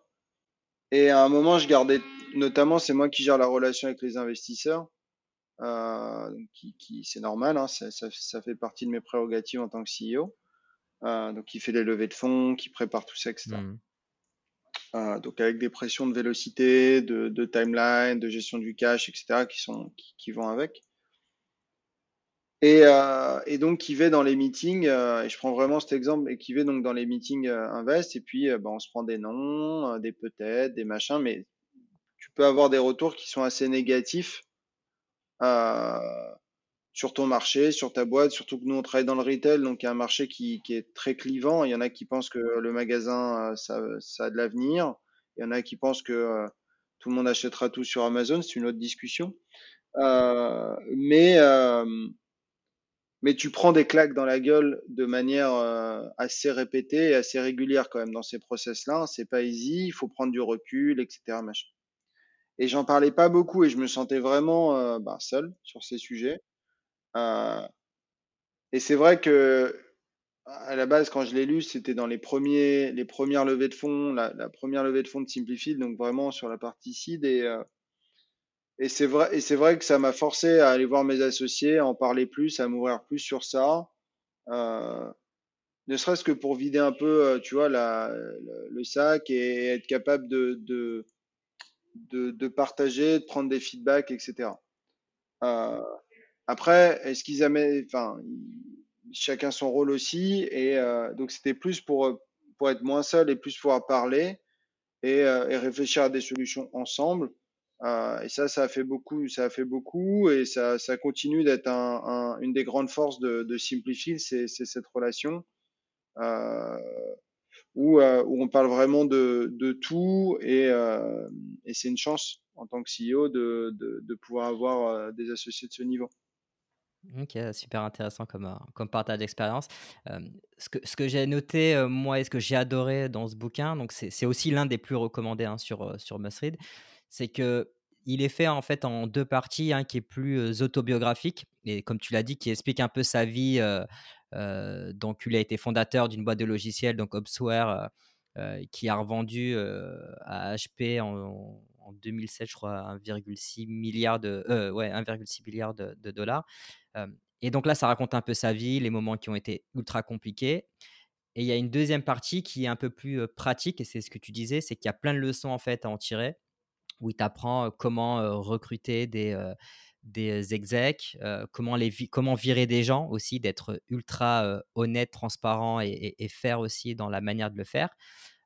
Et à un moment, je gardais, notamment, c'est moi qui gère la relation avec les investisseurs. Euh, qui, qui c'est normal, hein, ça, ça, ça, fait partie de mes prérogatives en tant que CEO. Euh, donc, qui fait les levées de fonds, qui prépare tout ça, etc. Mmh. Euh, donc, avec des pressions de vélocité, de, de, timeline, de gestion du cash, etc., qui, sont, qui, qui vont avec. Et, euh, et, donc qui va dans les meetings, et je prends vraiment cet exemple, et qui va donc dans les meetings invest, et puis bah, on se prend des noms, des peut-être, des machins, mais tu peux avoir des retours qui sont assez négatifs euh, sur ton marché, sur ta boîte, surtout que nous on travaille dans le retail, donc il y a un marché qui, est très clivant. Il y en a qui pensent que le magasin, euh, ça, a de l'avenir. Il y en a qui pensent que euh, tout le monde achètera tout sur Amazon, c'est une autre discussion. Euh, mais mais tu prends des claques dans la gueule de manière assez répétée et assez régulière quand même dans ces process-là. C'est pas easy, il faut prendre du recul, etc. Et j'en parlais pas beaucoup et je me sentais vraiment euh, bah, seul sur ces sujets. Euh, et c'est vrai que à la base, quand je l'ai lu, c'était dans les premiers, les premières levées de fonds, la, première levée de fonds de Simplified, donc vraiment sur la partie seed. Et, euh, et c'est vrai, et c'est vrai que ça m'a forcé à aller voir mes associés, à en parler plus, à m'ouvrir plus sur ça. Euh, ne serait-ce que pour vider un peu, tu vois, la, le, sac et être capable de, de, de, partager, de prendre des feedbacks, etc. Euh, après, est-ce qu'ils amènent, enfin, chacun son rôle aussi, et euh, donc c'était plus pour, pour être moins seul et plus pouvoir parler et, et réfléchir à des solutions ensemble. Euh, et ça, ça a fait beaucoup, ça a fait beaucoup, et ça, ça continue d'être un, un, une des grandes forces de, de Simplify, c'est cette relation euh, où, euh, où, on parle vraiment de, tout, et, euh, et c'est une chance en tant que CEO de, pouvoir avoir euh, des associés de ce niveau. Ok, super intéressant comme, comme partage d'expérience. ce que, j'ai noté, moi, et ce que j'ai adoré dans ce bouquin, donc c'est aussi l'un des plus recommandés hein, sur, sur c'est que il est fait en fait en deux parties, un qui est plus autobiographique et comme tu l'as dit, qui explique un peu sa vie. Donc, il a été fondateur d'une boîte de logiciels, donc Opsware, qui a revendu à HP en, 2007, je crois, 1,6 milliard de, ouais, 1,6 milliard de dollars. et donc là, ça raconte un peu sa vie, les moments qui ont été ultra compliqués. Et il y a une deuxième partie qui est un peu plus pratique, et c'est ce que tu disais, c'est qu'il y a plein de leçons en fait à en tirer où il t'apprend comment recruter des, des execs, comment, les comment virer des gens aussi, d'être ultra honnête, transparent et, faire aussi dans la manière de le faire.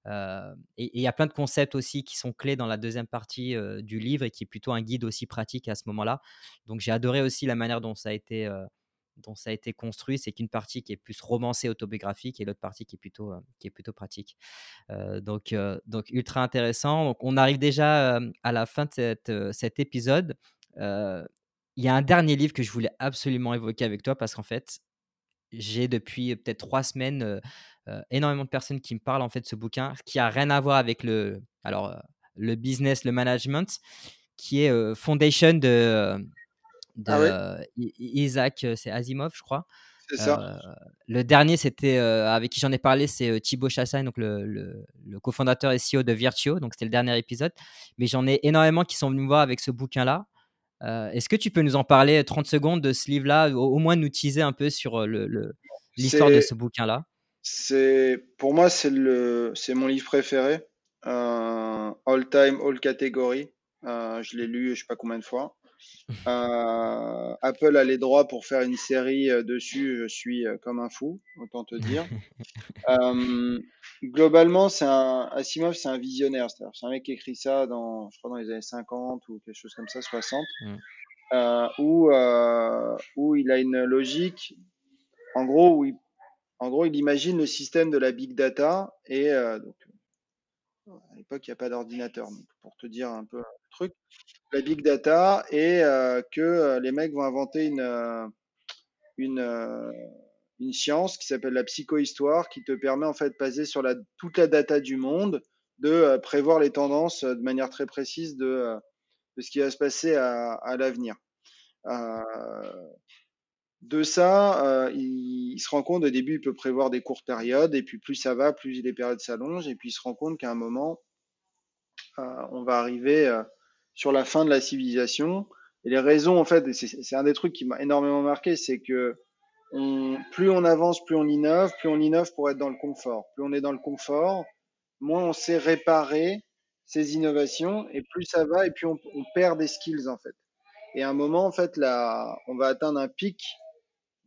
et il y a plein de concepts aussi qui sont clés dans la deuxième partie du livre et qui est plutôt un guide aussi pratique à ce moment-là. Donc j'ai adoré aussi la manière dont ça a été dont ça a été construit, c'est qu'une partie qui est plus romancée, autobiographique, et l'autre partie qui est plutôt, qui est plutôt pratique. Donc, donc, ultra intéressant. Donc, on arrive déjà à la fin de cette, cet épisode. Il y a un dernier livre que je voulais absolument évoquer avec toi parce qu'en fait, j'ai depuis peut-être trois semaines énormément de personnes qui me parlent en fait de ce bouquin qui a rien à voir avec le, alors, le business, le management, qui est Foundation de ah de Isaac, c'est Asimov, je crois. C'est ça. le dernier, c'était avec qui j'en ai parlé, c'est Thibaut Chassagne, donc le, le, cofondateur et CEO de Virtuo. Donc c'était le dernier épisode. Mais j'en ai énormément qui sont venus me voir avec ce bouquin-là. Est-ce que tu peux nous en parler 30 secondes de ce livre-là, au, moins nous teaser un peu sur l'histoire de ce bouquin-là pour moi c'est mon livre préféré, all time, all category. je l'ai lu je sais pas combien de fois. Euh, Apple a les droits pour faire une série euh, dessus. Je suis euh, comme un fou, autant te dire. globalement, c'est un Asimov, c'est un visionnaire. C'est un mec qui écrit ça dans, je crois, dans les années 50 ou quelque chose comme ça, 60, mm. où où il a une logique. En gros, où il, en gros, il imagine le système de la big data et donc à l'époque, il n'y a pas d'ordinateur. Pour te dire un peu le truc, la big data et euh, que euh, les mecs vont inventer une, euh, une, science qui s'appelle la psychohistoire qui te permet en fait, basée sur la, toute la data du monde, de prévoir les tendances de manière très précise de, de ce qui va se passer à l'avenir. De ça, il, il, se rend compte au début, il peut prévoir des courtes périodes, et puis plus ça va, plus les périodes s'allongent, et puis il se rend compte qu'à un moment, on va arriver sur la fin de la civilisation. Et les raisons, en fait, c'est un des trucs qui m'a énormément marqué, c'est que on, plus on avance, plus on innove, plus on innove pour être dans le confort. Plus on est dans le confort, moins on sait réparer ces innovations, et plus ça va, et puis on, on perd des skills, en fait. Et à un moment, en fait, là, on va atteindre un pic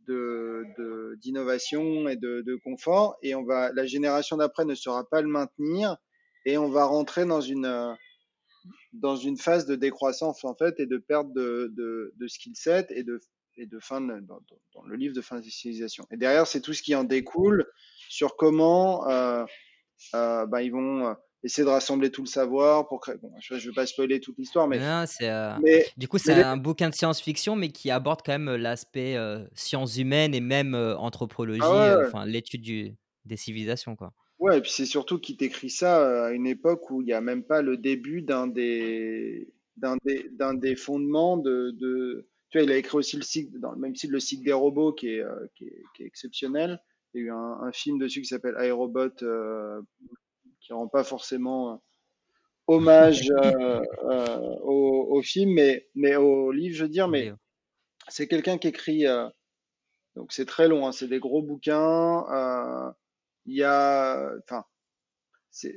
d'innovation et de, confort, et on va, la génération d'après ne saura pas le maintenir, et on va rentrer dans une dans une phase de décroissance en fait et de perte de, de, skill set et de, et de fin de, dans, le livre de fin de civilisation. Et derrière, c'est tout ce qui en découle sur comment euh, euh, bah, ils vont euh, essayer de rassembler tout le savoir pour créer. Bon, je ne vais pas spoiler toute l'histoire, mais, euh, mais, du coup, c'est un bouquin de science-fiction, mais qui aborde quand même l'aspect euh, sciences humaines et même anthropologie, ah enfin l'étude des civilisations, quoi. Ouais, et puis c'est surtout qu'il t'écrit ça euh, à une époque où il n'y a même pas le début d'un des, d'un des, d'un des fondements de, de, Tu vois, il a écrit aussi le cycle, dans le même cycle, le cycle des robots qui est, euh, qui est, qui est exceptionnel. Il y a eu un, un film dessus qui s'appelle iRobot, euh, qui rend pas forcément euh, hommage euh, au, au, film, mais, mais au livre, je veux dire, mais c'est quelqu'un qui écrit. donc c'est très long, hein, c'est des gros bouquins il y a, enfin, c'est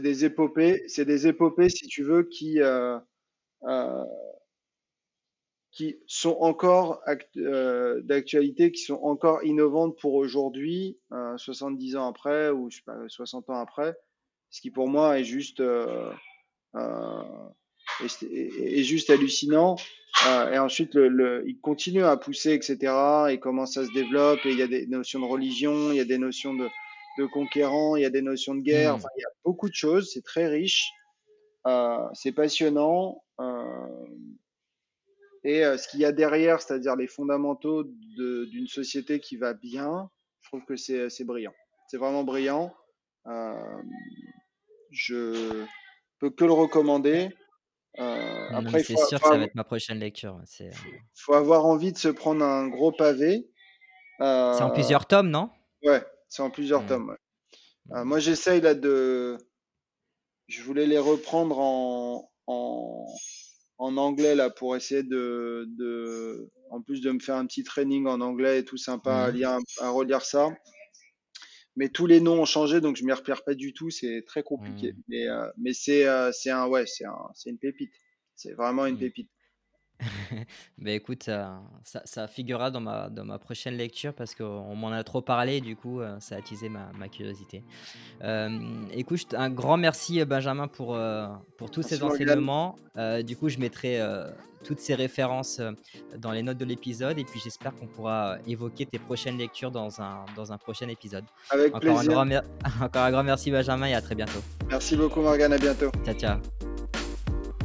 des épopées, c'est des épopées, si tu veux, qui, euh, euh, qui sont encore euh, d'actualité, qui sont encore innovantes pour aujourd'hui, 70 ans après ou je sais pas, 60 ans après, ce qui pour moi est juste, est, juste hallucinant. et ensuite, le, le, il continue à pousser, etc. Et comment ça se développe. Et il y a des notions de religion, il y a des notions de, de conquérants, il y a des notions de guerre. Mmh. Enfin, il y a beaucoup de choses. C'est très riche. Euh, c'est passionnant. Euh, et euh, ce qu'il y a derrière, c'est-à-dire les fondamentaux d'une société qui va bien, je trouve que c'est brillant. C'est vraiment brillant. Euh, je peux que le recommander. Euh, après, c'est sûr que ça va être ma prochaine lecture. Il faut avoir envie de se prendre un gros pavé. c'est en plusieurs tomes, non? Ouais, c'est en plusieurs mmh. tomes. Ouais. moi, j'essaye là de. Je voulais les reprendre en, en, en anglais là pour essayer de, de, en plus de me faire un petit training en anglais et tout sympa à, mmh. lire, à relire ça. Mais tous les noms ont changé, donc je m'y repère pas du tout. C'est très compliqué. Mmh. Mais, euh, mais c'est, euh, c'est un, ouais, c'est un, c'est une pépite. C'est vraiment une mmh. pépite. Ben écoute, ça, ça, figurera dans ma, dans ma prochaine lecture parce qu'on m'en a trop parlé, du coup, euh, ça a attisé ma, ma curiosité. Euh, écoute, un grand merci Benjamin pour, euh, pour tous ces enseignements. du coup, je mettrai toutes ces références dans les notes de l'épisode et puis j'espère qu'on pourra évoquer tes prochaines lectures dans un, dans un prochain épisode. Avec encore plaisir. Un grand encore un grand merci Benjamin et à très bientôt. Merci beaucoup Morgane, à bientôt. Ciao, ciao.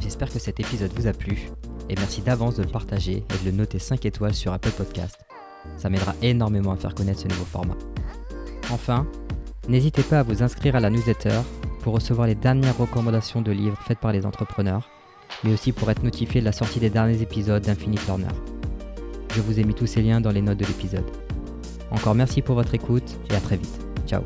J'espère que cet épisode vous a plu et merci d'avance de le partager et de le noter 5 étoiles sur Apple Podcast. Ça m'aidera énormément à faire connaître ce nouveau format. Enfin, n'hésitez pas à vous inscrire à la newsletter pour recevoir les dernières recommandations de livres faites par les entrepreneurs, mais aussi pour être notifié de la sortie des derniers épisodes d'Infinite Learner. Je vous ai mis tous ces liens dans les notes de l'épisode. Encore merci pour votre écoute et à très vite. Ciao